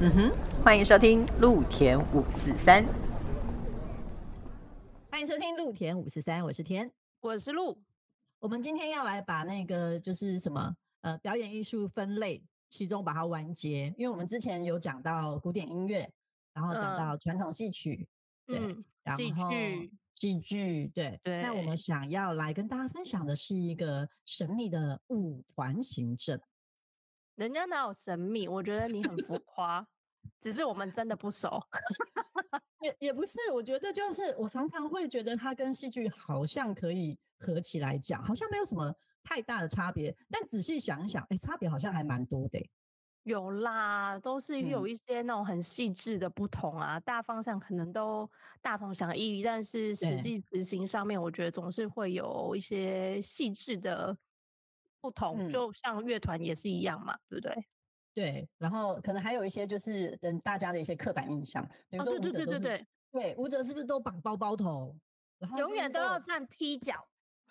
嗯哼，欢迎收听陆田五四三。欢迎收听陆田五四三，我是田，我是陆。我们今天要来把那个就是什么呃表演艺术分类，其中把它完结，因为我们之前有讲到古典音乐，然后讲到传统戏曲，对，然后戏剧，戏剧，对对。那我们想要来跟大家分享的是一个神秘的舞团行政。人家哪有神秘？我觉得你很浮夸，只是我们真的不熟。也也不是，我觉得就是我常常会觉得它跟戏剧好像可以合起来讲，好像没有什么太大的差别。但仔细想一想，哎，差别好像还蛮多的。有啦，都是有一些那种很细致的不同啊，大方向可能都大同小异，但是实际执行上面，我觉得总是会有一些细致的。不同，就像乐团也是一样嘛，对不对？对，然后可能还有一些就是等大家的一些刻板印象，比如说舞者对对对舞者是不是都绑包包头，然后永远都要站踢脚，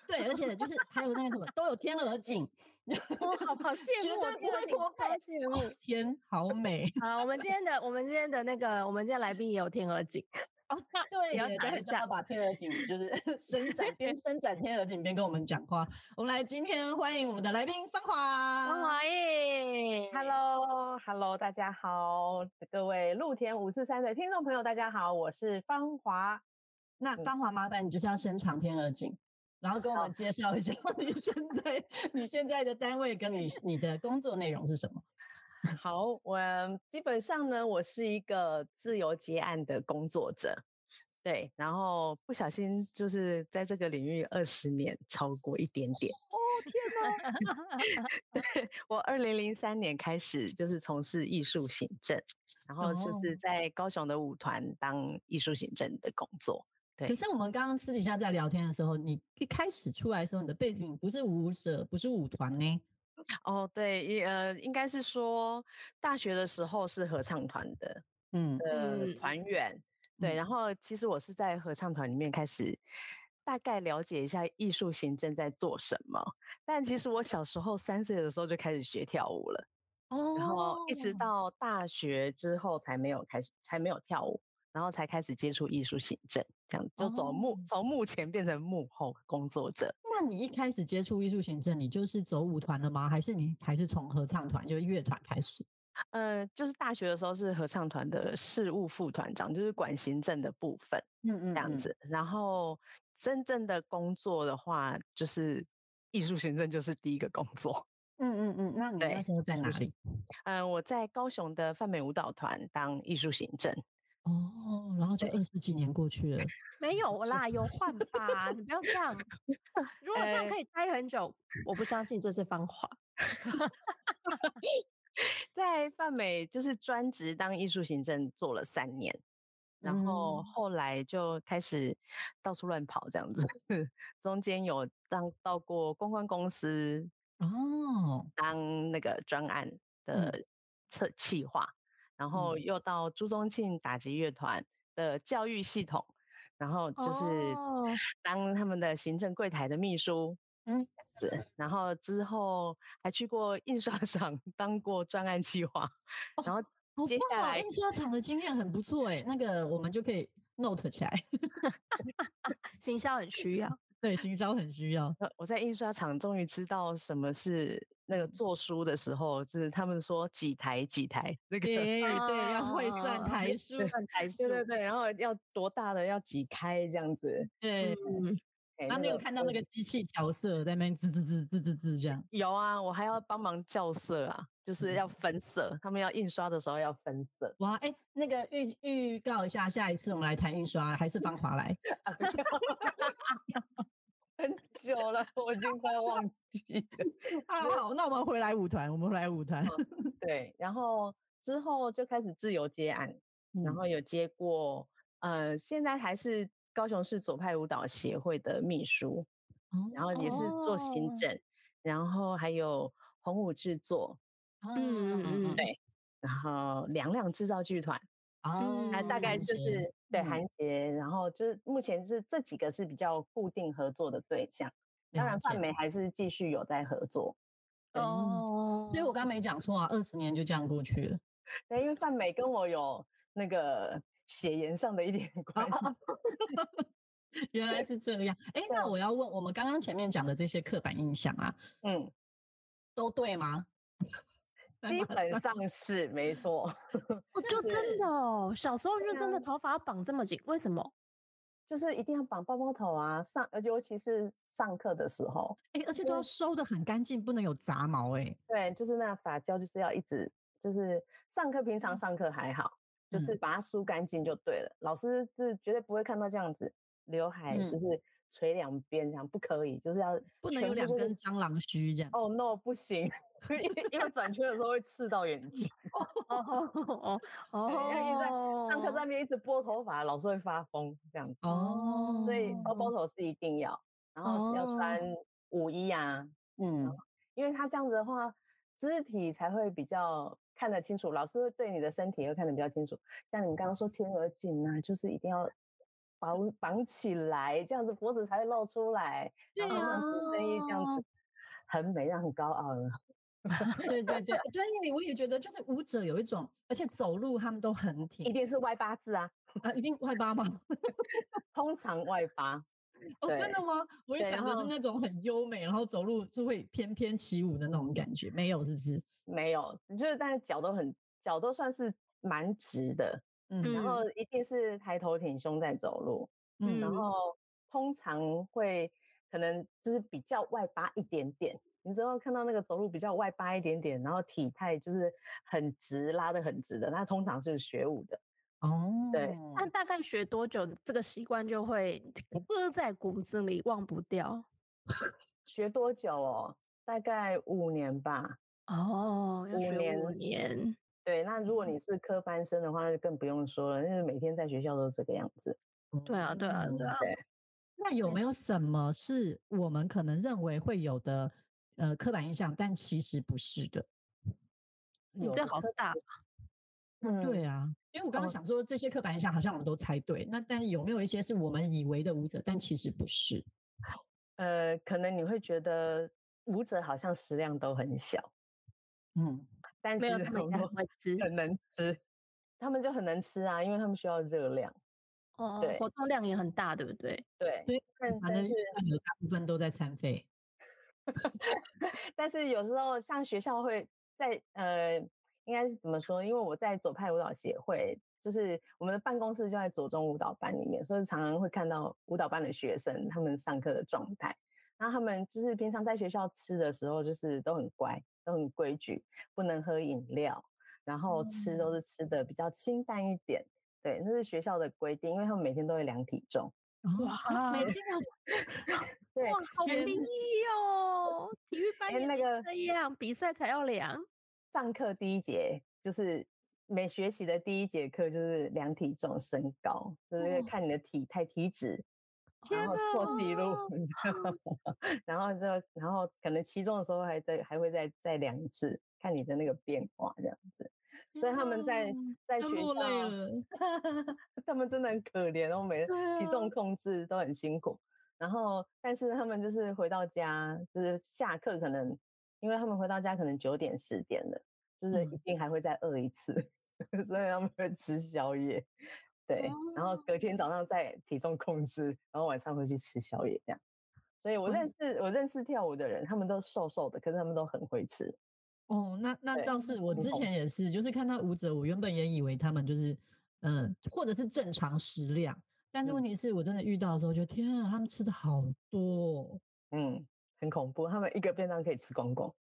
对，而且就是还有那个什么都有天鹅颈，好好羡慕，绝对不会驼背，羡慕天好美。好，我们今天的我们今天的那个我们今天来宾也有天鹅颈。哦，对，也还是要把天鹅颈，就是 伸展，边伸展天鹅颈边跟我们讲话。我们来今天欢迎我们的来宾芳华，芳华耶，Hello，Hello，大家好，各位露天五四三的听众朋友，大家好，我是芳华。那芳华麻烦你就是要伸长天鹅颈，然后跟我们介绍一下 你现在你现在的单位跟你你的工作内容是什么。好，我基本上呢，我是一个自由接案的工作者，对，然后不小心就是在这个领域二十年超过一点点。哦天哪！对我二零零三年开始就是从事艺术行政，然后就是在高雄的舞团当艺术行政的工作。对，可是我们刚刚私底下在聊天的时候，你一开始出来的时候，你的背景不是舞者，不是舞团呢？哦，对，呃，应该是说大学的时候是合唱团的，嗯，呃，团员，对，然后其实我是在合唱团里面开始大概了解一下艺术行政在做什么，但其实我小时候三岁的时候就开始学跳舞了，哦，然后一直到大学之后才没有开始，才没有跳舞，然后才开始接触艺术行政，这样就走幕从幕前变成幕后工作者。那你一开始接触艺术行政，你就是走舞团了吗？还是你还是从合唱团，就是乐团开始？呃，就是大学的时候是合唱团的事务副团长，就是管行政的部分，嗯嗯，这样子。然后真正的工作的话，就是艺术行政就是第一个工作。嗯嗯嗯，那你那时候在哪里？嗯，我在高雄的泛美舞蹈团当艺术行政。哦，然后就二十几年过去了，没有 啦，有换吧？你不要这样。如果这样可以待很久，我不相信这是方法。在泛美就是专职当艺术行政做了三年，然后后来就开始到处乱跑这样子。中间有当到过公关公司哦，当那个专案的策企划。然后又到朱宗庆打击乐团的教育系统，然后就是当他们的行政柜台的秘书，嗯，然后之后还去过印刷 厂当过专案计划，然后接下来印刷厂的经验很不错哎，那个我们就可以 note 起来，行销很需要，对，行销很需要。我在印刷厂终于知道什么是。那个做书的时候，就是他们说几台几台，那个对对，要会算台数，算台 数，对对对，然后要多大的要几开这样子，对。然后你有看到那个机器调色在那边滋滋滋滋滋滋这样？有啊，我还要帮忙校色啊，就是要分色，他们要印刷的时候要分色。哇，哎，那个预预告一下，下一次我们来谈印刷，还是芳华来？很久了，我已经快要忘记了。好好，那我们回来舞团，我们回来舞团。对，然后之后就开始自由接案，然后有接过，呃，现在还是高雄市左派舞蹈协会的秘书，然后也是做行政，然后还有红舞制作，嗯嗯嗯，对，然后两两制造剧团。哦，那大概就是对韩杰，然后就是目前是这几个是比较固定合作的对象，当然范美还是继续有在合作。哦，所以我刚刚没讲错啊，二十年就这样过去了。对，因为范美跟我有那个血缘上的一点 关系。原来是这样。哎，那我要问，我们刚刚前面讲的这些刻板印象啊，嗯，都对吗？基本上是没错。就真的哦，小时候就真的头发绑这么紧，为什么？就是一定要绑包包头啊，上，尤其是上课的时候，哎，而且都要收的很干净，不能有杂毛，哎。对，就是那发胶就是要一直，就是上课平常上课还好，就是把它梳干净就对了。老师是绝对不会看到这样子，刘海就是垂两边这样，不可以，就是要不能有两根蟑螂须这样。哦，no，不行。因为转圈的时候会刺到眼睛，哦哦哦，在上课上面一直拨头发，老师会发疯这样子哦，所以包包头是一定要，然后要穿舞衣啊，嗯，因为他这样子的话，肢体才会比较看得清楚，老师会对你的身体会看得比较清楚。像你们刚刚说天鹅颈啊，就是一定要绑绑起来，这样子脖子才会露出来，然后声音这样子很美，让很高傲的。对 对对对，我也觉得就是舞者有一种，而且走路他们都很挺，一定是外八字啊啊，一定外八吗？通常外八。哦，真的吗？我也想的是那种很优美，然后走路是会翩翩起舞的那种感觉，没有是不是？没有，就是但是脚都很脚都算是蛮直的，嗯，然后一定是抬头挺胸在走路，嗯，然后通常会可能就是比较外八一点点。你只要看到那个走路比较外八一点点，然后体态就是很直，拉的很直的，那通常是学舞的哦。对，那大概学多久，这个习惯就会刻在骨子里，忘不掉？学多久哦？大概五年吧。哦，要学五年。对，那如果你是科班生的话，那就更不用说了，因为每天在学校都是这个样子。对啊，对啊，对啊。那有没有什么是我们可能认为会有的？呃，刻板印象，但其实不是的。你这好大。嗯，对啊，因为我刚刚想说，这些刻板印象好像我们都猜对。那但是有没有一些是我们以为的舞者，但其实不是？呃，可能你会觉得舞者好像食量都很小。嗯，但是很会 吃，很能吃。他们就很能吃啊，因为他们需要热量。哦，对，活动量也很大，对不对？对，对，反正有大部分都在餐费。但是有时候像学校会在呃，应该是怎么说？因为我在左派舞蹈协会，就是我们的办公室就在左中舞蹈班里面，所以常常会看到舞蹈班的学生他们上课的状态。然后他们就是平常在学校吃的时候，就是都很乖，都很规矩，不能喝饮料，然后吃都是吃的比较清淡一点。对，那是学校的规定，因为他们每天都会量体重。哇，每天要 对，好低哦！体育班那个这样，比赛才要量。上课第一节就是每学习的第一节课就是量体重、身高，就是看你的体态、体脂，然后做记录，然后就然后可能期中的时候还在还会再再量一次，看你的那个变化这样子。所以他们在在学校，他们真的很可怜，哦每体重控制都很辛苦。然后，但是他们就是回到家，就是下课可能，因为他们回到家可能九点十点了，就是一定还会再饿一次，所以他们会吃宵夜。对，然后隔天早上再体重控制，然后晚上会去吃宵夜这样。所以我认识我认识跳舞的人，他们都瘦瘦的，可是他们都很会吃。哦，那那倒是我之前也是，就是看到舞者，我原本也以为他们就是，嗯，或者是正常食量，但是问题是我真的遇到的时候，就天啊，他们吃的好多，嗯，很恐怖，他们一个便当可以吃光光。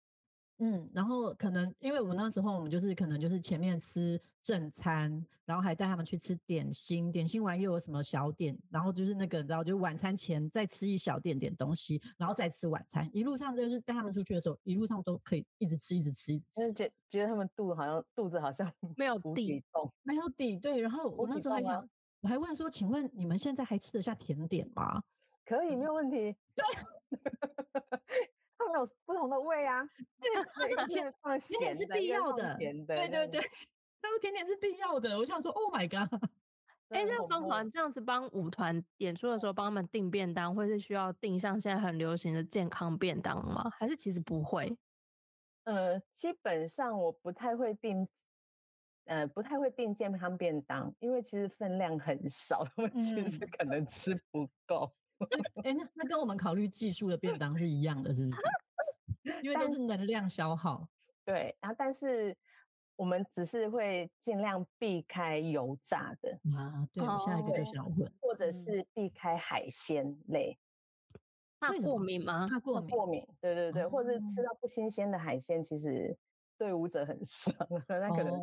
嗯，然后可能因为我们那时候我们就是可能就是前面吃正餐，然后还带他们去吃点心，点心完又有什么小点，然后就是那个你知道，就晚餐前再吃一小点点东西，然后再吃晚餐。一路上就是带他们出去的时候，一路上都可以一直吃，一直吃，一直吃。觉觉得他们肚子好像肚子好像没有底，没有底。对，然后我那时候还想，我还问说，请问你们现在还吃得下甜点吗？可以，没有问题。对。他们有 不同的味啊，对，甜点是必要的，对对对，他说甜点是必要的。我想说，Oh my god！哎，那方团这样子帮舞团演出的时候帮他们订便当，会是需要订像现在很流行的健康便当吗？还是其实不会？呃，基本上我不太会订呃不太会订健康便当，因为其实分量很少，他们其实可能吃不够。哎，那那跟我们考虑技术的便当是一样的，是不是？因为都是能量消耗。对，然后但是我们只是会尽量避开油炸的啊。对，下一个就想问，或者是避开海鲜类。怕过敏吗？怕过敏。过敏，对对对，或者是吃到不新鲜的海鲜，其实对舞者很伤，那可能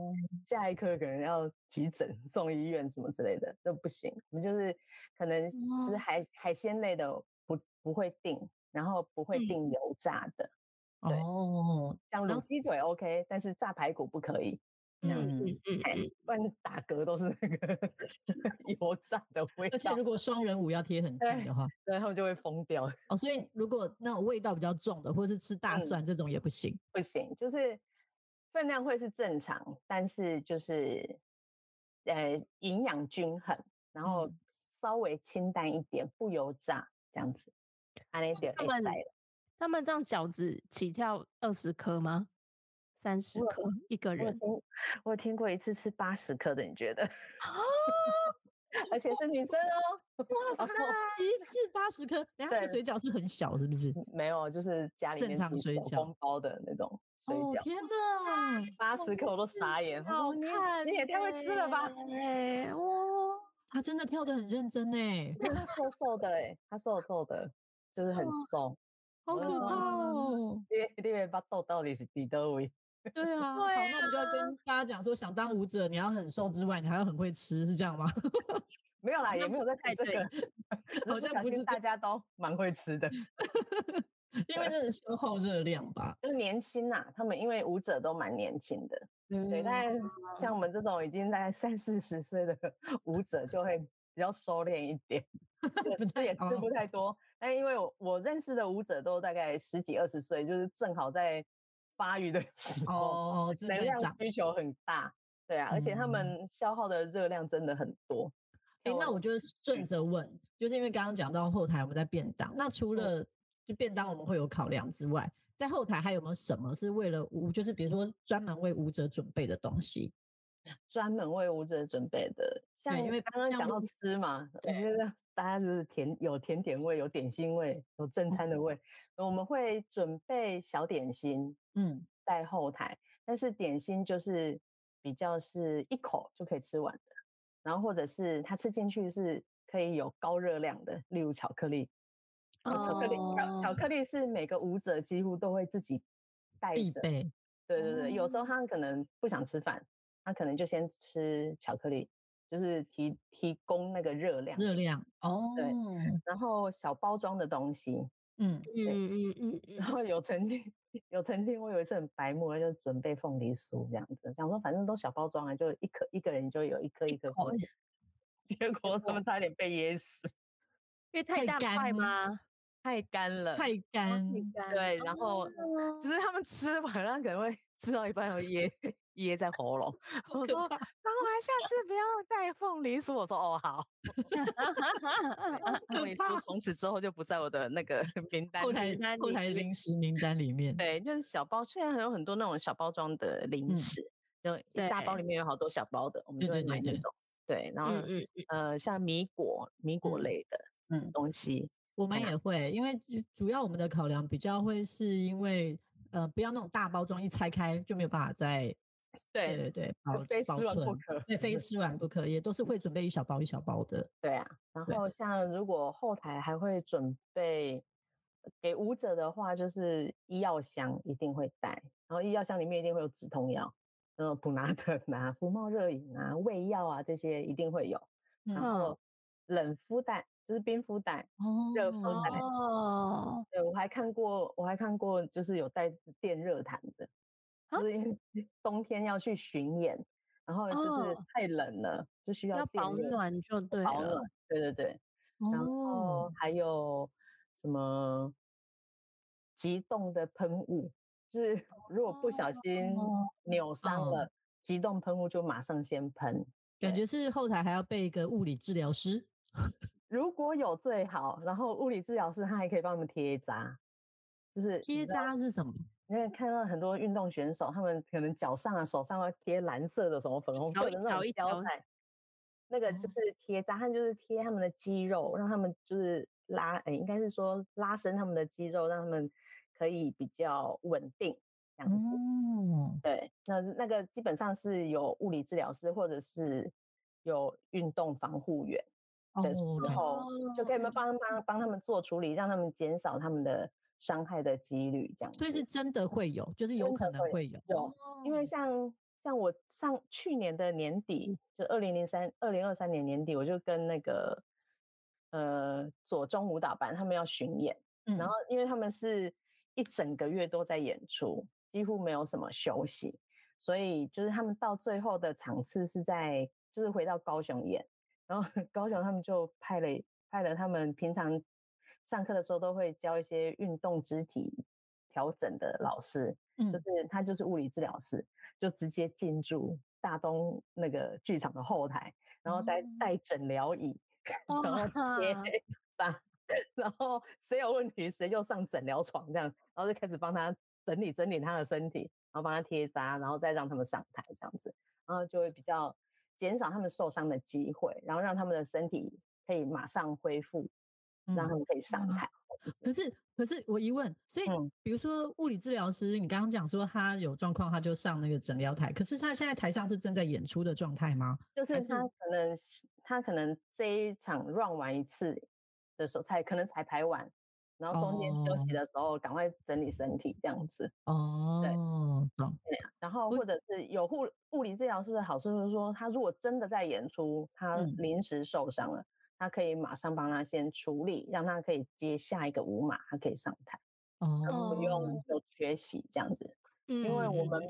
下一刻可能要急诊送医院什么之类的都不行。我们就是可能就是海海鲜类的不不会定，然后不会定油炸的。哦，像卤鸡腿 OK，但是炸排骨不可以。嗯嗯嗯，不然打嗝都是那个 油炸的味道。而且如果双人舞要贴很近的话，然后就会疯掉。哦，所以如果那种味道比较重的，或者是吃大蒜这种也不行。不行，就是分量会是正常，但是就是呃营养均衡，然后稍微清淡一点，不油炸这样子。安利姐，他们他们这样饺子起跳二十颗吗？三十颗一个人，我有听过一次吃八十颗的，你觉得？而且是女生哦，哇塞，一次八十颗，等下水饺是很小，是不是？没有，就是家里正常水饺包的那种水饺。天哪，八十克我都傻眼，好看，你也太会吃了吧？哎，哇，他真的跳的很认真哎，他 瘦瘦的哎，他瘦瘦的，就是很瘦，好可怕哦！你你把豆到底是几多位？对啊，好，那我们就要跟大家讲说，想当舞者，你要很瘦之外，你还要很会吃，是这样吗？没有啦，也没有在看这个，好像不是大家都蛮会吃的，因为这是消耗热量吧。就年轻呐，他们因为舞者都蛮年轻的，对，但像我们这种已经在三四十岁的 舞者，就会比较收敛一点，吃也吃不太多。但因为我我认识的舞者都大概十几二十岁，就是正好在。发育的 时候，哦能量需求很大，对啊，而且他们消耗的热量真的很多。哎，那我就顺着问，就是因为刚刚讲到后台我们在便当，那除了就便当我们会有考量之外，在后台还有没有什么是为了舞，就是比如说专门为舞者准备的东西？专门为舞者准备的，像因为刚刚讲到吃嘛，我觉得大家就是甜有甜点味，有点心味，有正餐的味，我们会准备小点心。嗯，在后台，但是点心就是比较是一口就可以吃完的，然后或者是它吃进去是可以有高热量的，例如巧克力。巧克力，巧巧克力是每个舞者几乎都会自己带着。对对对，有时候他可能不想吃饭，他可能就先吃巧克力，就是提提供那个热量。热量哦，对，然后小包装的东西。嗯嗯嗯嗯，然后有曾经有曾经，我有一次很白目，就准备凤梨酥这样子，想说反正都小包装啊，就一颗一个人就有一颗一颗过去，结果他们差点被噎死，因为太大块吗？太干了，太干，对，然后就是他们吃完，然后可能会吃到一半要噎噎在喉咙。我说：“然后还下次不要带凤梨酥。”我说：“哦，好。” 凤梨酥从此之后就不在我的那个名单后台后台零食名单里面。对，就是小包，现在还有很多那种小包装的零食，就大包里面有好多小包的，我们就会买那种。对，然后呃，像米果米果类的嗯东西。我们也会，因为主要我们的考量比较会是因为，呃，不要那种大包装一拆开就没有办法再，对对对，保保存，对，非吃完不可，也都是会准备一小包一小包的。对啊，然后像如果后台还会准备给舞者的话，就是医药箱一定会带，然后医药箱里面一定会有止痛药，呃，普拿疼啊、福茂热饮啊、胃药啊这些一定会有，然后冷敷袋。就是冰敷袋、热敷袋哦。对，我还看过，我还看过，就是有带电热毯的，就是因为 冬天要去巡演，然后就是太冷了，就需要保暖就对了。对对对，然后还有什么急冻的喷雾，就是如果不小心扭伤了，急冻喷雾就马上先喷。感觉是后台还要备一个物理治疗师。如果有最好，然后物理治疗师他还可以帮我们贴扎，就是贴扎是什么？因为看到很多运动选手，他们可能脚上啊、手上会贴蓝色的、什么粉红色的那种胶带，那个就是贴扎，他就是贴他们的肌肉，让他们就是拉，哎，应该是说拉伸他们的肌肉，让他们可以比较稳定这样子。嗯对，那那个基本上是有物理治疗师或者是有运动防护员的时候，就可以帮帮帮他们做处理，让他们减少他们的。伤害的几率这样，所以是真的会有，就是有可能会有。有，因为像像我上去年的年底，就二零零三二零二三年年底，我就跟那个呃左中舞蹈班他们要巡演，然后因为他们是一整个月都在演出，几乎没有什么休息，所以就是他们到最后的场次是在就是回到高雄演，然后 高雄他们就派了派了他们平常。上课的时候都会教一些运动肢体调整的老师，就是他就是物理治疗师，就直接进驻大东那个剧场的后台，然后带带诊疗椅，然后贴扎，然后谁有问题谁就上诊疗床这样，然后就开始帮他整理整理他的身体，然后帮他贴扎，然后再让他们上台这样子，然后就会比较减少他们受伤的机会，然后让他们的身体可以马上恢复。让他们可以上台。可是，可是我一问，所以比如说物理治疗师，你刚刚讲说他有状况，他就上那个诊疗台。可是他现在台上是正在演出的状态吗？就是他可能他可能这一场 run 完一次的时候，才可能彩排完，然后中间休息的时候赶快整理身体这样子。哦，对，对然后或者是有护物理治疗师的好处就是说，他如果真的在演出，他临时受伤了。他可以马上帮他先处理，让他可以接下一个舞码，他可以上台，哦，不用有缺席这样子。嗯，因为我们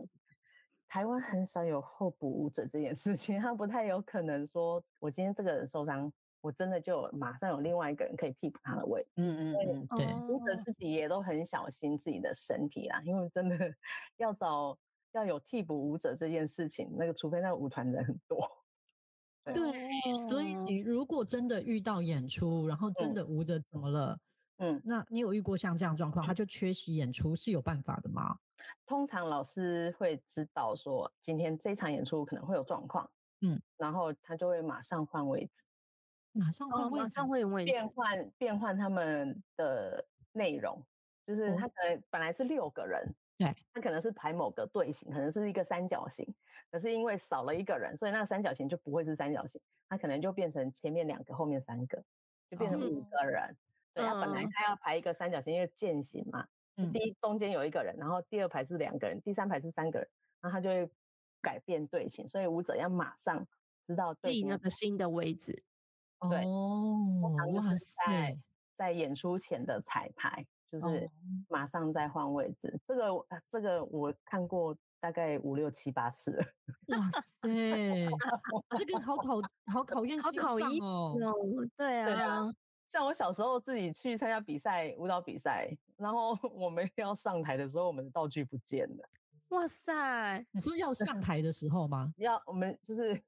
台湾很少有候补舞者这件事情，他不太有可能说，我今天这个人受伤，我真的就马上有另外一个人可以替补他的位置。嗯嗯嗯，对，舞者自己也都很小心自己的身体啦，因为真的要找要有替补舞者这件事情，那个除非那个舞团人很多。对，所以你如果真的遇到演出，然后真的舞者怎么了？嗯，那你有遇过像这样状况，他就缺席演出是有办法的吗？通常老师会知道说今天这场演出可能会有状况，嗯，然后他就会马上换位置，马上换位，马上换位置，变换变换他们的内容，就是他可能本来是六个人。对，他可能是排某个队形，可能是一个三角形，可是因为少了一个人，所以那个三角形就不会是三角形，他可能就变成前面两个，后面三个，就变成五个人。对，他本来他要排一个三角形，因为剑形嘛，第一中间有一个人，然后第二排是两个人，第三排是三个人，然后他就会改变队形，所以舞者要马上知道记那个新的位置。对，哇塞，在演出前的彩排。就是马上再换位置，这个这个我看过大概五六七八次。哇塞，这个好考好考验好考验哦。对啊，对啊。像我小时候自己去参加比赛，舞蹈比赛，然后 我们要上台的时候，我们的道具不见了。哇塞，你说要上台的时候吗？要，我们就是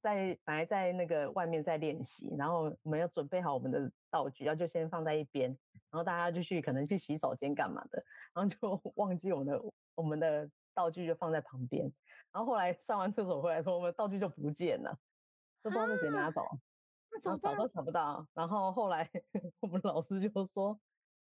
在本来在那个外面在练习，然后我们要准备好我们的道具，要就先放在一边。然后大家就去可能去洗手间干嘛的，然后就 忘记我们的我们的道具就放在旁边。然后后来上完厕所回来说，我们道具就不见了，都不知道被谁拿走，然后找都找不到。然后后来 我们老师就说，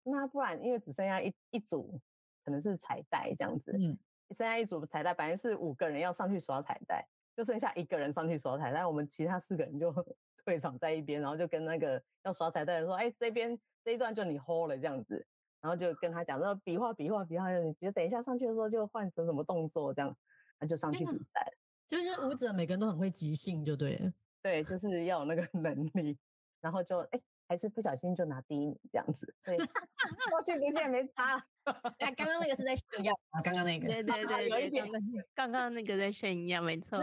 那不然因为只剩下一一组，可能是彩带这样子，嗯，剩下一组彩带，本来是五个人要上去刷彩带，就剩下一个人上去刷彩但，我们其他四个人就 退场在一边，然后就跟那个要刷彩的人说，哎，这边。这一段就你 hold 了这样子，然后就跟他讲说比划比划比划，你就等一下上去的时候就换成什么动作这样，他就上去比赛。就是舞者每个人都很会即兴，就对。对，就是要有那个 能力，然后就哎，还是不小心就拿第一名这样子。对，过去不见没差。哎，刚刚那个是在炫耀啊，刚刚那个。对 对对，有一点。刚刚那个在炫耀，没错。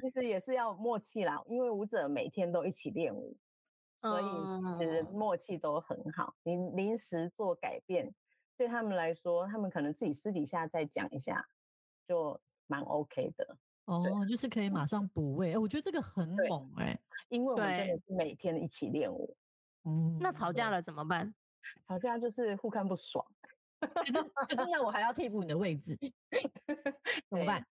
其实也是要默契啦，因为舞者每天都一起练舞。所以其实默契都很好，你临时做改变，对他们来说，他们可能自己私底下再讲一下，就蛮 OK 的。哦，就是可以马上补位，哎，我觉得这个很猛哎，因为我们真的是每天一起练舞。嗯，那吵架了怎么办？吵架就是互看不爽。可是那我还要替补你的位置，怎么办？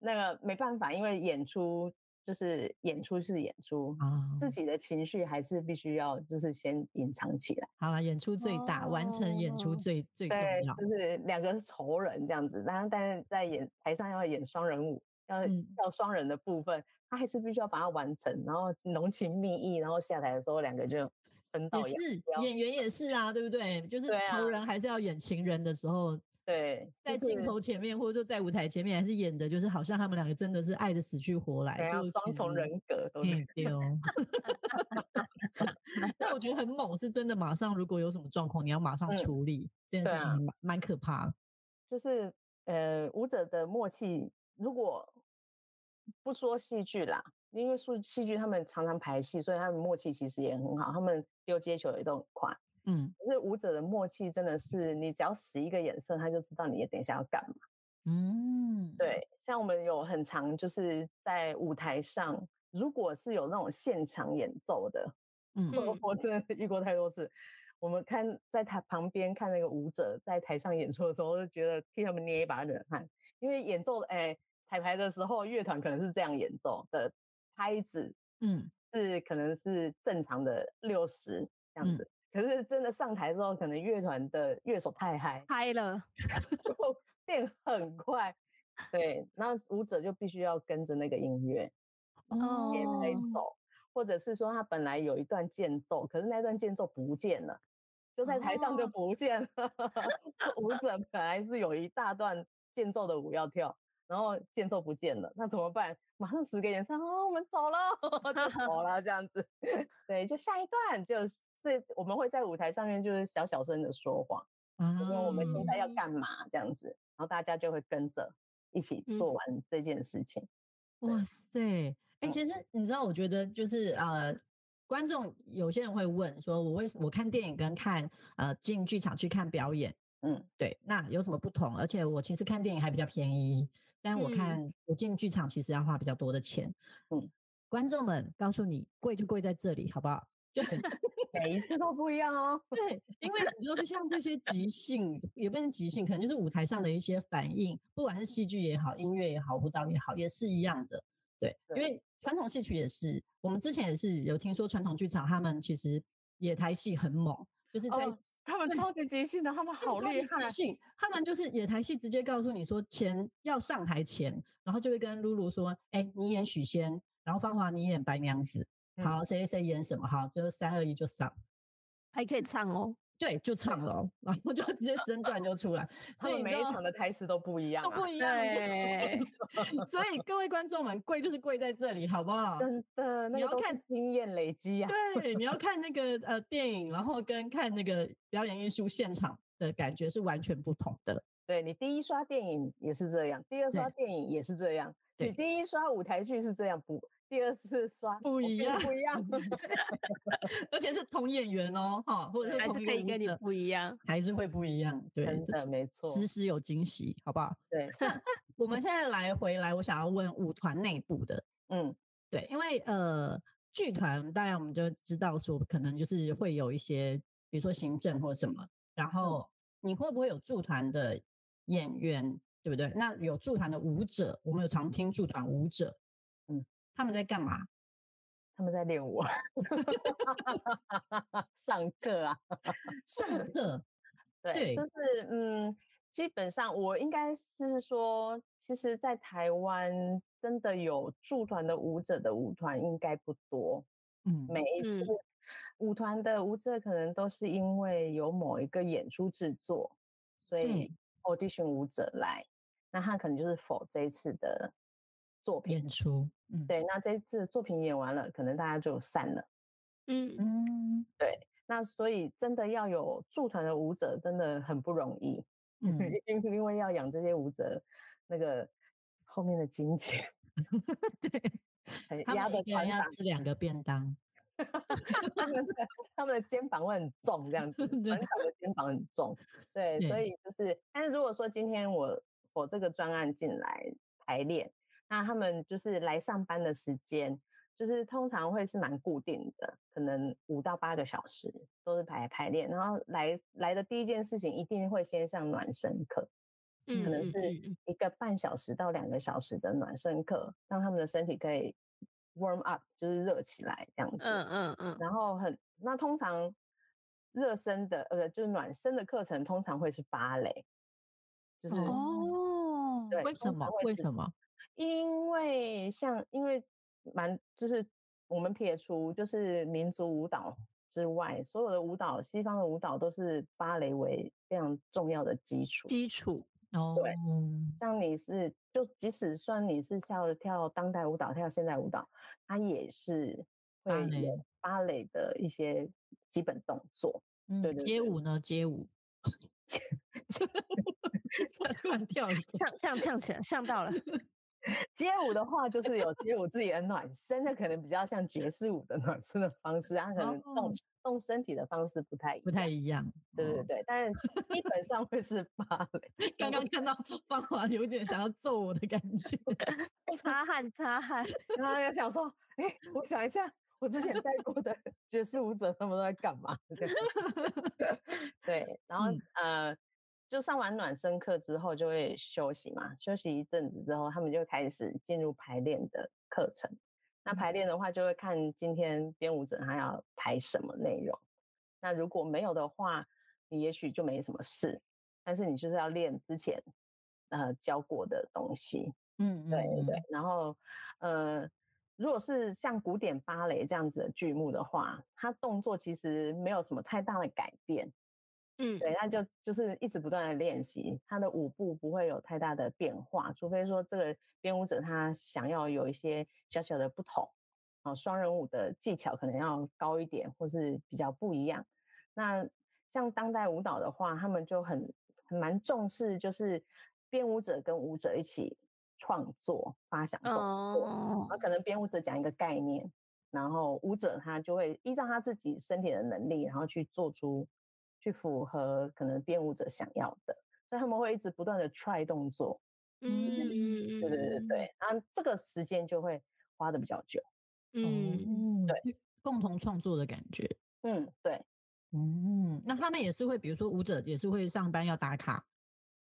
那个没办法，因为演出就是演出是演出，自己的情绪还是必须要就是先隐藏起来。好了，演出最大，完成演出最最重要。就是两个是仇人这样子，然后但是在演台上要演双人舞，要要双人的部分，他还是必须要把它完成，然后浓情蜜意，然后下台的时候两个就。也是演员也是啊，对不对？就是仇人还是要演情人的时候，对，在镜头前面或者说在舞台前面，还是演的，就是好像他们两个真的是爱的死去活来，就双重人格都丢。但 我觉得很猛，是真的。马上如果有什么状况，你要马上处理这件事情，蛮蛮可怕。就是呃，舞者的默契，如果不说戏剧啦。因为戏戏剧他们常常排戏，所以他们默契其实也很好。他们丢接球也都很快。嗯，可是舞者的默契真的是，你只要使一个眼色，他就知道你等一下要干嘛。嗯，对。像我们有很长，就是在舞台上，如果是有那种现场演奏的，嗯，我真的遇过太多次。我们看在台旁边看那个舞者在台上演出的时候，就觉得替他们捏一把冷汗，因为演奏哎彩排的时候，乐团可能是这样演奏的。拍子，嗯，是可能是正常的六十这样子，可是真的上台之后，可能乐团的乐手太嗨，嗨了，就变很快，对，那舞者就必须要跟着那个音乐，哦，节拍走，或者是说他本来有一段间奏，可是那段间奏不见了，就在台上就不见了，舞者本来是有一大段间奏的舞要跳。然后间奏不见了，那怎么办？马上十个眼神哦，我们走了，就走了这样子。对，就下一段就是我们会在舞台上面就是小小声的说话，就说我们现在要干嘛这样子，然后大家就会跟着一起做完这件事情。哇塞，哎，其实你知道，我觉得就是呃，观众有些人会问说，我为什么我看电影跟看呃进剧场去看表演，嗯，对，那有什么不同？而且我其实看电影还比较便宜。但我看我进剧场其实要花比较多的钱，嗯，观众们告诉你贵就贵在这里，好不好？就每一次都不一样哦。对，因为你说就像这些即兴，也不能即兴，可能就是舞台上的一些反应，不管是戏剧也好，音乐也好，舞蹈也好，也是一样的。对，因为传统戏曲也是，我们之前也是有听说传统剧场他们其实野台戏很猛，就是在。他们超级即兴的，他们好厉害！即兴，他们就是演台戏，直接告诉你说钱要上台前，然后就会跟露露说：“哎，你演许仙，然后芳华你演白娘子，好，谁谁演什么？好，就三二一就上，还可以唱哦。”对，就唱了，然后就直接身段就出来，所以每一场的台词都不一样，都不一样。对，所以各位观众们，贵就是贵在这里，好不好？真的，你要看经验累积啊。对，你要看那个呃电影，然后跟看那个表演艺术现场的感觉是完全不同的。对你第一刷电影也是这样，第二刷电影也是这样，你第一刷舞台剧是这样不？第二次刷不一样，不一样，而且是同演员哦，哈，或者是还是可以跟你不一样，还是会不一样，对，真的没错，时时有惊喜，好不好？对，我们现在来回来，我想要问舞团内部的，嗯，对，因为呃，剧团当然我们就知道说，可能就是会有一些，比如说行政或什么，然后你会不会有驻团的演员，对不对？那有驻团的舞者，我们有常听驻团舞者。他们在干嘛？他们在练舞，上课啊，上课。对，就是嗯，基本上我应该是说，其实，在台湾真的有驻团的舞者的舞团应该不多。嗯，每一次舞团的舞者可能都是因为有某一个演出制作，所以 audition 舞者来，那他可能就是否这一次的。作品演出，对，那这次作品演完了，可能大家就散了。嗯嗯，对，那所以真的要有驻团的舞者，真的很不容易。嗯，因因为要养这些舞者，那个后面的金钱，对，压的团要吃两个便当，他们的他们的肩膀会很重，这样子，团长的肩膀很重。对，所以就是，但是如果说今天我我这个专案进来排练。那他们就是来上班的时间，就是通常会是蛮固定的，可能五到八个小时都是排排练，然后来来的第一件事情一定会先上暖身课，可能是一个半小时到两个小时的暖身课，让他们的身体可以 warm up，就是热起来这样子。嗯嗯嗯。然后很那通常热身的呃就是暖身的课程通常会是芭蕾，就是哦，对，为什么？为什么？因为像因为。蛮就是我们撇除就是民族舞蹈之外，所有的舞蹈，西方的舞蹈都是芭蕾为非常重要的基础。基础哦，对，像你是就即使算你是跳跳当代舞蹈、跳现代舞蹈，它也是会有芭蕾的一些基本动作。对，街舞呢？街舞，突然跳一跳，像像起来，像到了。街舞的话，就是有街舞自己的暖身，那可能比较像爵士舞的暖身的方式，它可能动动身体的方式不太不太一样。对对对，但是基本上会是芭蕾。刚刚看到芳华有点想要揍我的感觉，擦汗擦汗，然后又想说，哎，我想一下，我之前带过的爵士舞者他们都在干嘛？对，然后呃。就上完暖身课之后就会休息嘛，休息一阵子之后，他们就开始进入排练的课程。那排练的话，就会看今天编舞者他要排什么内容。那如果没有的话，你也许就没什么事，但是你就是要练之前呃教过的东西。嗯，对对对。然后呃，如果是像古典芭蕾这样子的剧目的话，它动作其实没有什么太大的改变。嗯，对，那就就是一直不断的练习，他的舞步不会有太大的变化，除非说这个编舞者他想要有一些小小的不同，啊，双人舞的技巧可能要高一点，或是比较不一样。那像当代舞蹈的话，他们就很蛮重视，就是编舞者跟舞者一起创作发想动作，啊，可能编舞者讲一个概念，然后舞者他就会依照他自己身体的能力，然后去做出。去符合可能编舞者想要的，所以他们会一直不断的 try 动作，嗯，对对对对，然后这个时间就会花的比较久，嗯，对，共同创作的感觉，嗯，对，嗯，那他们也是会，比如说舞者也是会上班要打卡，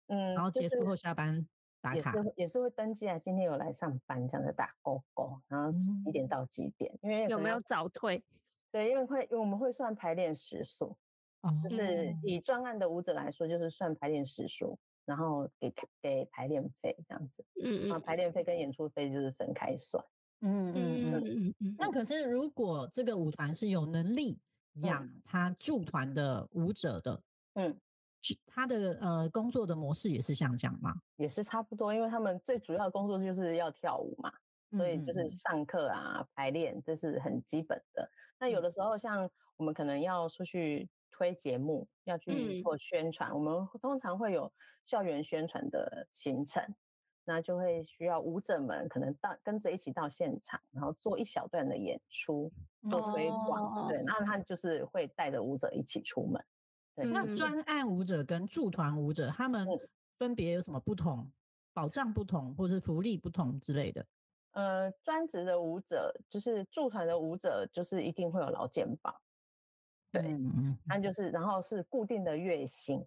嗯，然后结束后下班打卡，也是也是会登记啊，今天有来上班这样的打勾勾，然后几点到几点，因为有没有早退？对，因为会因为我们会算排练时数。就是以专案的舞者来说，就是算排练时数，然后给给排练费这样子。嗯嗯。啊，排练费跟演出费就是分开算。嗯嗯嗯嗯。那可是如果这个舞团是有能力养他驻团的舞者的，嗯，他的呃工作的模式也是像这样吗？也是差不多，因为他们最主要的工作就是要跳舞嘛，所以就是上课啊、排练，这是很基本的。那有的时候像我们可能要出去。推节目要去做宣传，我们通常会有校园宣传的行程，那就会需要舞者们可能到跟着一起到现场，然后做一小段的演出做推广。对，那他就是会带着舞者一起出门。对，那专案舞者跟驻团舞者他们分别有什么不同？保障不同，或者福利不同之类的？呃，专职的舞者就是驻团的舞者，就是一定会有劳健保。对，嗯，那就是，然后是固定的月薪，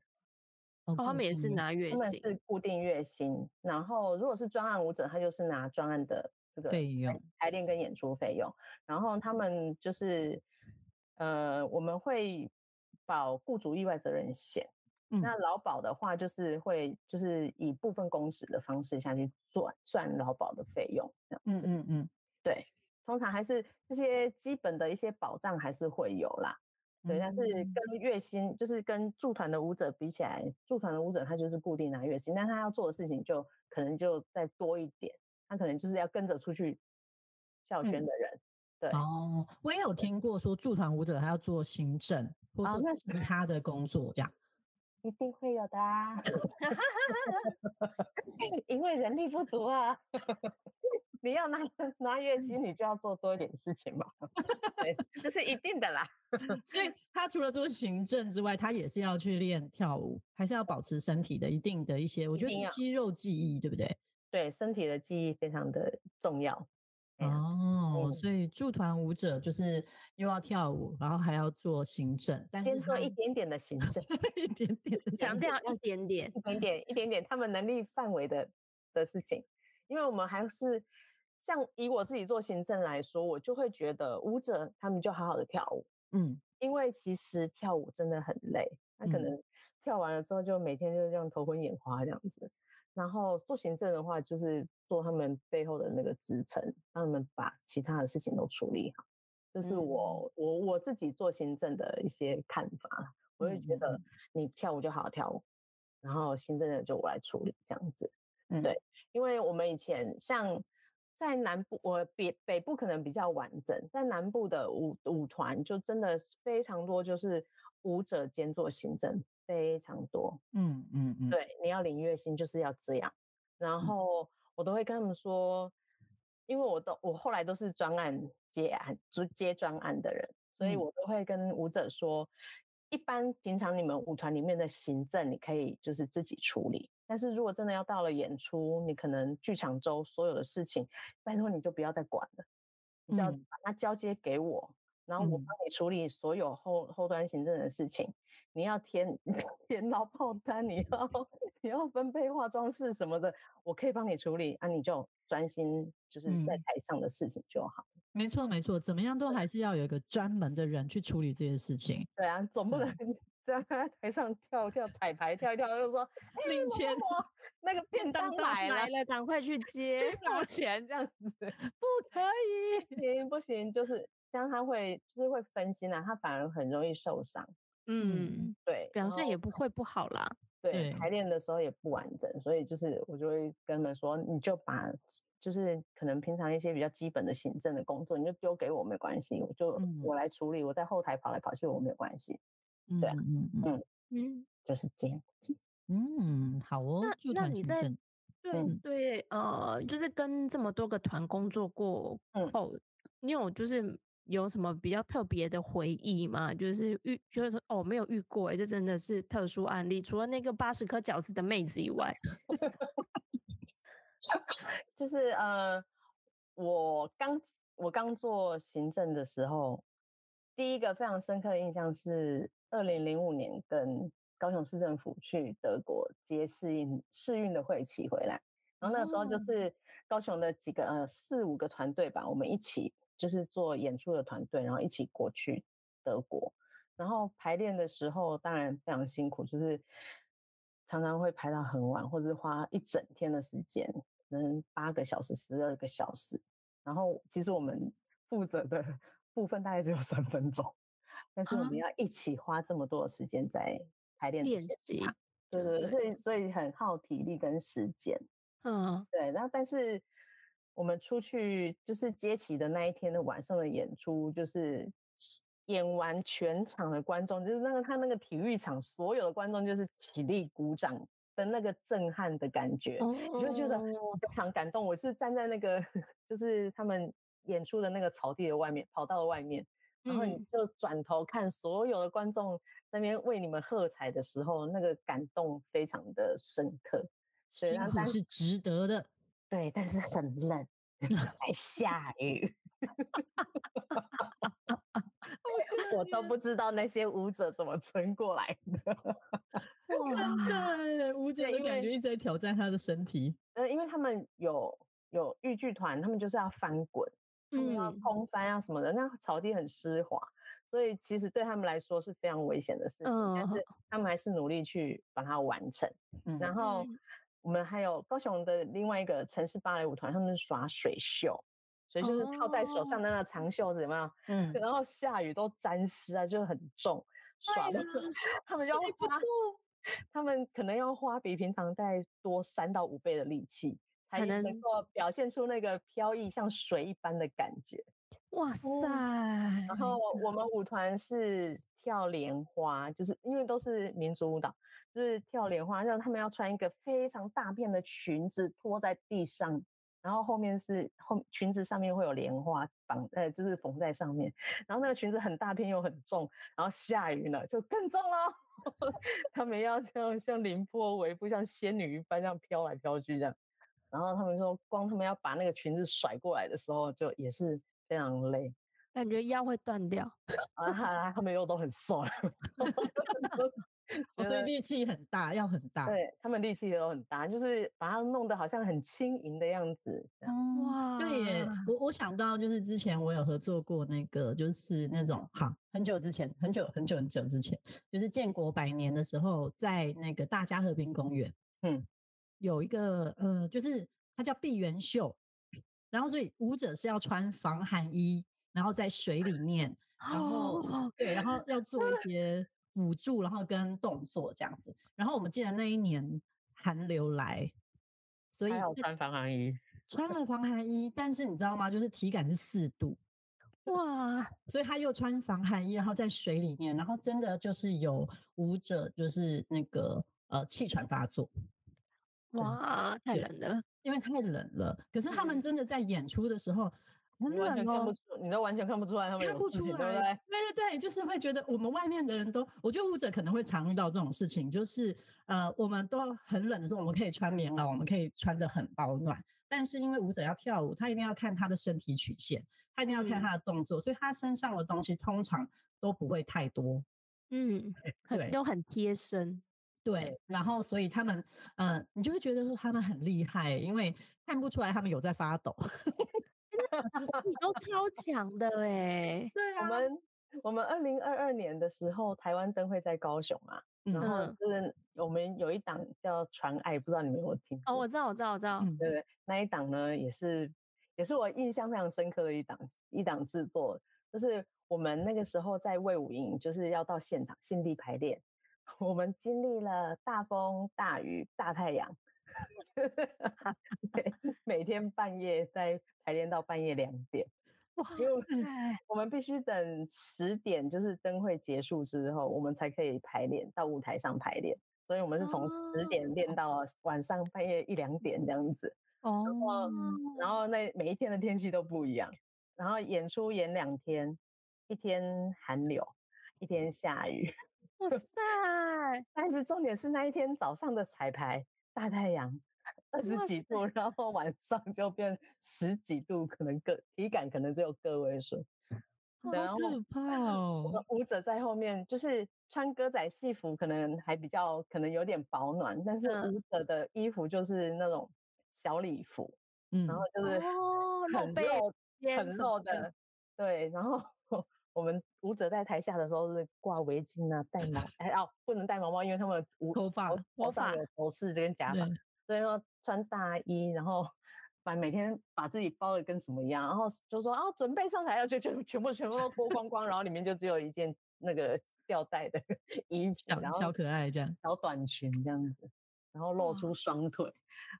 哦，他们也是拿月薪，他们是固定月薪。然后如果是专案舞者，他就是拿专案的这个费用，排练跟演出费用。然后他们就是，呃，我们会保雇主意外责任险。那劳保的话，就是会就是以部分工时的方式下去算算劳保的费用，这样子。嗯嗯嗯，对，通常还是这些基本的一些保障还是会有啦。对，但是跟月薪就是跟驻团的舞者比起来，驻团的舞者他就是固定拿月薪，但他要做的事情就可能就再多一点，他可能就是要跟着出去校宣的人。对哦，我也有听过说驻团舞者他要做行政或做其他的工作，这样 一定会有的 因为人力不足啊。你要拿 拿月薪，你就要做多一点事情嘛，对，这是一定的啦。所以他除了做行政之外，他也是要去练跳舞，还是要保持身体的一定的一些，我觉得是肌肉记忆，对不对？对，身体的记忆非常的重要。哦，所以驻团舞者就是又要跳舞，然后还要做行政，但是做一点点的行政，一点点，强调一点点，一点点，一点点，他们能力范围的的事情。因为我们还是像以我自己做行政来说，我就会觉得舞者他们就好好的跳舞，嗯，因为其实跳舞真的很累，他可能跳完了之后就每天就这样头昏眼花这样子。然后做行政的话，就是做他们背后的那个支撑，让他们把其他的事情都处理好。这是我我我自己做行政的一些看法。我会觉得你跳舞就好好跳舞，然后行政的就我来处理这样子。对，因为我们以前像在南部，我北北部可能比较完整，在南部的舞舞团就真的非常多，就是舞者兼做行政。非常多，嗯嗯嗯，对，你要领月薪就是要这样，然后我都会跟他们说，因为我都我后来都是专案接案，直接专案的人，所以我都会跟舞者说，一般平常你们舞团里面的行政你可以就是自己处理，但是如果真的要到了演出，你可能剧场周所有的事情，拜托你就不要再管了，你要把它交接给我。然后我帮你处理所有后后端行政的事情，你要填 填劳报单，你要你要分配化妆室什么的，我可以帮你处理啊，你就专心就是在台上的事情就好。没错没错，怎么样都还是要有一个专门的人去处理这些事情。对啊，总不能 在台上跳跳彩排跳一跳，就说领钱，那个便当来了，赶快去接付钱这样子，不可以，不行不行？就是。这样他会就是会分心啊，他反而很容易受伤。嗯，对，表现也不会不好啦。对，排练的时候也不完整，所以就是我就会跟他们说，你就把就是可能平常一些比较基本的行政的工作，你就丢给我没关系，我就我来处理，我在后台跑来跑去我没有关系。对，嗯嗯嗯，就是这样。嗯，好哦。那那你在对对呃，就是跟这么多个团工作过后，你有就是。有什么比较特别的回忆吗？就是遇，就是说哦，没有遇过哎，这真的是特殊案例。除了那个八十颗饺子的妹子以外，就是呃，我刚我刚做行政的时候，第一个非常深刻的印象是二零零五年跟高雄市政府去德国接试运试运的会期回来，然后那时候就是高雄的几个呃四五个团队吧，我们一起。就是做演出的团队，然后一起过去德国，然后排练的时候当然非常辛苦，就是常常会排到很晚，或者是花一整天的时间，可能八个小时、十二个小时。然后其实我们负责的部分大概只有三分钟，但是我们要一起花这么多的时间在排练练习，对对，所以所以很耗体力跟时间。嗯，对，然后但是。我们出去就是接起的那一天的晚上的演出，就是演完全场的观众，就是那个他那个体育场所有的观众就是起立鼓掌的那个震撼的感觉，你就觉得非常感动。我是站在那个 就是他们演出的那个草地的外面，跑道的外面，然后你就转头看所有的观众那边为你们喝彩的时候，那个感动非常的深刻，辛苦是值得的。对，但是很冷，还下雨，我都不知道那些舞者怎么撑过来的。真的，舞者的感觉一直在挑战他的身体。呃，因为他们有有豫剧团，他们就是要翻滚，他们要空翻啊什么的，那草地很湿滑，所以其实对他们来说是非常危险的事情。但是 他们还是努力去把它完成，然后。我们还有高雄的另外一个城市芭蕾舞团，他们耍水袖，所以就是套在手上的那个长袖子，有没有？嗯。然后下雨都沾湿啊，就很重，耍的。他们要花，他们可能要花比平常再多三到五倍的力气，才能够表现出那个飘逸像水一般的感觉。哇塞！然后我们舞团是跳莲花，就是因为都是民族舞蹈。就是跳莲花，让他们要穿一个非常大片的裙子拖在地上，然后后面是后裙子上面会有莲花绑，呃，就是缝在上面。然后那个裙子很大片又很重，然后下雨了就更重了。他们要这样像凌波微步，像仙女一般这样飘来飘去这样。然后他们说，光他们要把那个裙子甩过来的时候，就也是非常累，感觉腰会断掉。啊哈，他们又都很瘦，所以力气很大，要很大。对他们力气都很大，就是把它弄得好像很轻盈的样子。哇，对耶，我我想到就是之前我有合作过那个，就是那种好很久之前，很久很久很久之前，就是建国百年的时候，在那个大家和平公园，嗯。有一个呃，就是它叫闭源秀，然后所以舞者是要穿防寒衣，然后在水里面，然后对，然后要做一些辅助，然后跟动作这样子。然后我们记得那一年寒流来，所以穿防寒衣，穿了防寒衣，但是你知道吗？就是体感是四度，哇！所以他又穿防寒衣，然后在水里面，然后真的就是有舞者就是那个呃气喘发作。哇，太冷了，因为太冷了。可是他们真的在演出的时候很冷哦，你都完全看不出来他们看不出来，对不对？对对对，就是会觉得我们外面的人都，我觉得舞者可能会常遇到这种事情，就是呃，我们都很冷的时候，我们可以穿棉袄，我们可以穿的很保暖。但是因为舞者要跳舞，他一定要看他的身体曲线，他一定要看他的动作，所以他身上的东西通常都不会太多。嗯，对，都很贴身。对，然后所以他们，呃，你就会觉得说他们很厉害，因为看不出来他们有在发抖，你都超强的哎。对啊，我们我们二零二二年的时候，台湾灯会在高雄啊，然后就是我们有一档叫《传爱》，不知道你们有没有听？哦，我知道，我知道，我知道。对对，那一档呢，也是也是我印象非常深刻的一档一档制作，就是我们那个时候在魏武营，就是要到现场现地排练。我们经历了大风、大雨、大太阳，每每天半夜在排练到半夜两点。哇塞！我们必须等十点，就是灯会结束之后，我们才可以排练到舞台上排练。所以我们是从十点练到晚上半夜一两点这样子。哦。然后，然后那每一天的天气都不一样。然后演出演两天，一天寒流，一天下雨。哇塞！但是重点是那一天早上的彩排，大太阳，二十几度，然后晚上就变十几度，可能个体感可能只有个位数。然后怕哦！舞者在后面，就是穿歌仔戏服，可能还比较可能有点保暖，但是舞者的衣服就是那种小礼服，嗯，然后就是很露、很露的，对，然后。我们舞者在台下的时候是挂围巾啊，戴毛 哎哦，不能戴毛毛，因为他们舞头发头发有头饰跟假发，所以说穿大衣，然后把每天把自己包的跟什么一样，然后就说啊准备上台要就全全部全部都脱光光，然后里面就只有一件那个吊带的 衣服，小小可爱这样，小短裙这样子，然后露出双腿，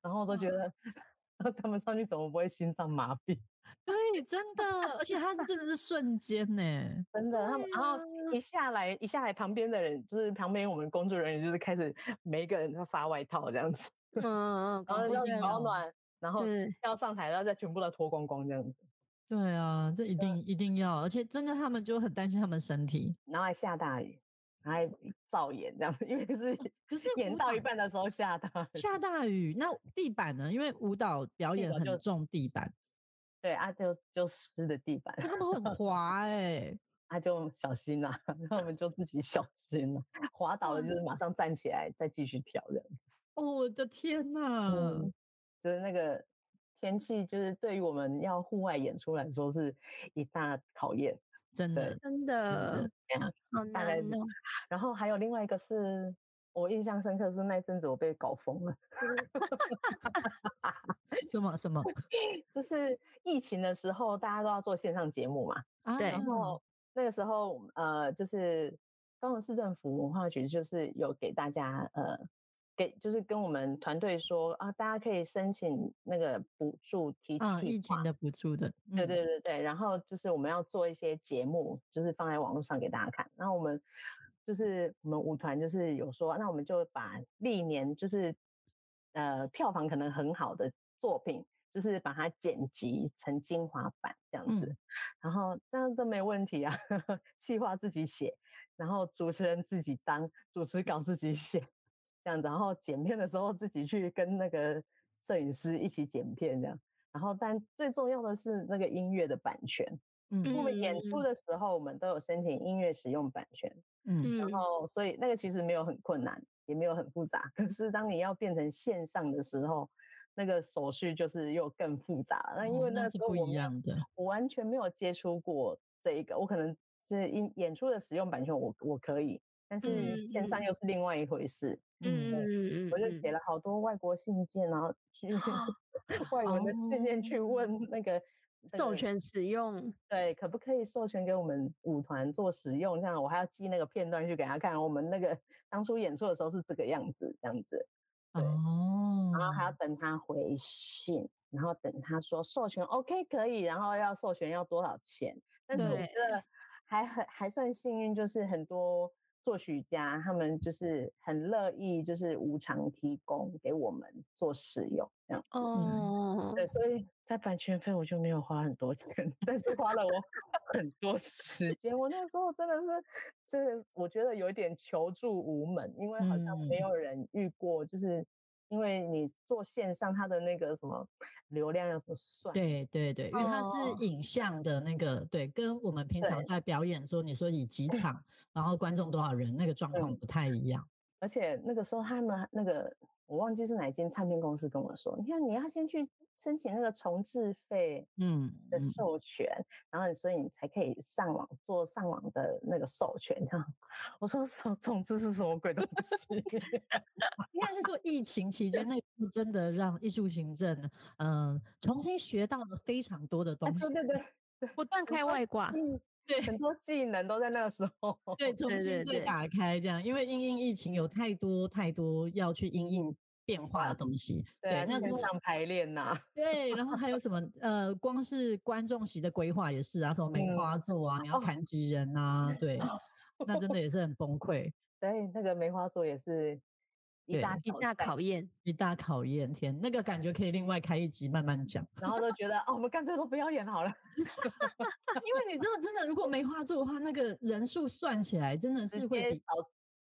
然后都觉得 他们上去怎么不会心脏麻痹？对，真的，而且他是真的是瞬间呢，真的。他们然后一下来，一下来，旁边的人就是旁边我们工作人员就是开始每一个人都发外套这样子，嗯嗯，然后要保暖，然后要上台，然后再全部都脱光光这样子。对啊，这一定一定要，而且真的他们就很担心他们身体，然后还下大雨，还造演这样子，因为是可是演到一半的时候下大下大雨，那地板呢？因为舞蹈表演很重地板。对啊，就就湿的地板，他们很 滑哎，啊就小心呐，那我们就自己小心了，滑倒了就是马上站起来再继续跳这样子。哦，我的天呐，就是那个天气，就是对于我们要户外演出来说是一大考验，真的真的，好难哦。然后还有另外一个是。我印象深刻是那阵子我被搞疯了，什么什么？就是疫情的时候，大家都要做线上节目嘛。对。然后那个时候，呃，就是高雄市政府文化局就是有给大家，呃，给就是跟我们团队说啊，大家可以申请那个补助提起疫情的补助的。对对对对。然后就是我们要做一些节目，就是放在网络上给大家看。然后我们。就是我们舞团就是有说，那我们就把历年就是呃票房可能很好的作品，就是把它剪辑成精华版这样子，然后这样都没问题啊。计划自己写，然后主持人自己当主持稿自己写这样子，然后剪片的时候自己去跟那个摄影师一起剪片这样。然后，但最重要的是那个音乐的版权。嗯，我们演出的时候，我们都有申请音乐使用版权。嗯，然后所以那个其实没有很困难，也没有很复杂。可是当你要变成线上的时候，那个手续就是又更复杂。那因为那时候我我完全没有接触过这一个，我可能是演演出的使用版权，我我可以。但是线上又是另外一回事，嗯嗯嗯，我就写了好多外国信件，然后去外文的信件去问那个授权使用，对，可不可以授权给我们舞团做使用？这样我还要寄那个片段去给他看，我们那个当初演出的时候是这个样子，这样子，对，然后还要等他回信，然后等他说授权 OK 可以，然后要授权要多少钱？但是我觉得还很还算幸运，就是很多。作曲家他们就是很乐意，就是无偿提供给我们做使用这样子。哦，对，所以在版权费我就没有花很多钱，但是花了我很多时间。我那时候真的是，就是我觉得有一点求助无门，因为好像没有人遇过，就是。因为你做线上，它的那个什么流量要怎么算？对对对，因为它是影像的那个，对，跟我们平常在表演说，你说以几场，然后观众多少人，那个状况不太一样。而且那个时候他们那个。我忘记是哪间唱片公司跟我说，你看你要先去申请那个重置费，嗯的授权，然后所以你才可以上网做上网的那个授权。这样，我说重重置是什么鬼东西？应该是说疫情期间那真的让艺术行政嗯重新学到了非常多的东西，对对对，不断开外挂。对，很多技能都在那个时候，对，重新再打开这样，因为因应疫情有太多太多要去因应变化的东西，对，那是上排练呐，对，然后还有什么呃，光是观众席的规划也是啊，什么梅花座啊，你要弹吉人啊，对，那真的也是很崩溃，对，那个梅花座也是。一大一大考验，一大考验，天，那个感觉可以另外开一集慢慢讲。然后都觉得，哦，我们干脆都不要演好了，因为你知道，真的，如果梅花座的话，那个人数算起来真的是会比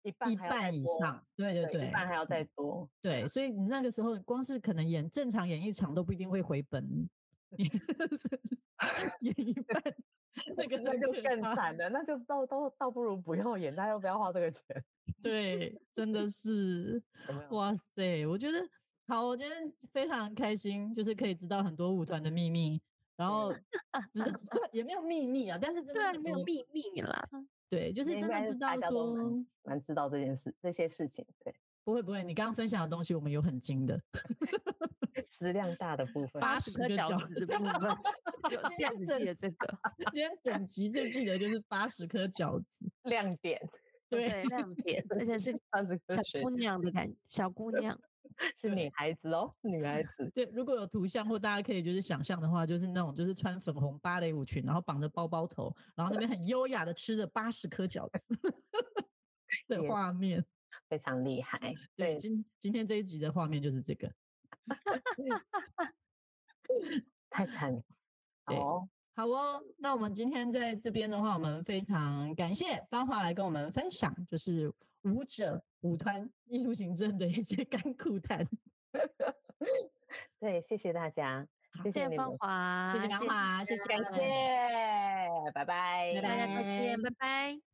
一半一半以上，对对对，一半还要再多。对，所以你那个时候光是可能演正常演一场都不一定会回本，演一半，那个那就更惨了，那就倒倒倒不如不要演，大家要不要花这个钱？对，真的是，哇塞！我觉得好，我觉得非常开心，就是可以知道很多舞团的秘密，然后也没有秘密啊，但是真的没有秘密啦。对，就是真的知道说，蛮知道这件事，这些事情。对，不会不会，你刚刚分享的东西，我们有很精的，食量大的部分，八十颗饺子的部分，现在只记得这个，今天整集最记得就是八十颗饺子亮点。对，亮点，而且是 小姑娘的感觉，小姑娘是女孩子哦，女孩子。对，如果有图像或大家可以就是想象的话，就是那种就是穿粉红芭蕾舞裙，然后绑着包包头，然后那边很优雅的吃着八十颗饺子 的画面，非常厉害。对，今今天这一集的画面就是这个，太惨了。哦。好哦，那我们今天在这边的话，我们非常感谢芳华来跟我们分享，就是舞者、舞团、艺术行政的一些甘苦谈。对，谢谢大家，谢谢芳华，谢谢芳华，谢谢感谢，拜拜，大家再见，拜拜。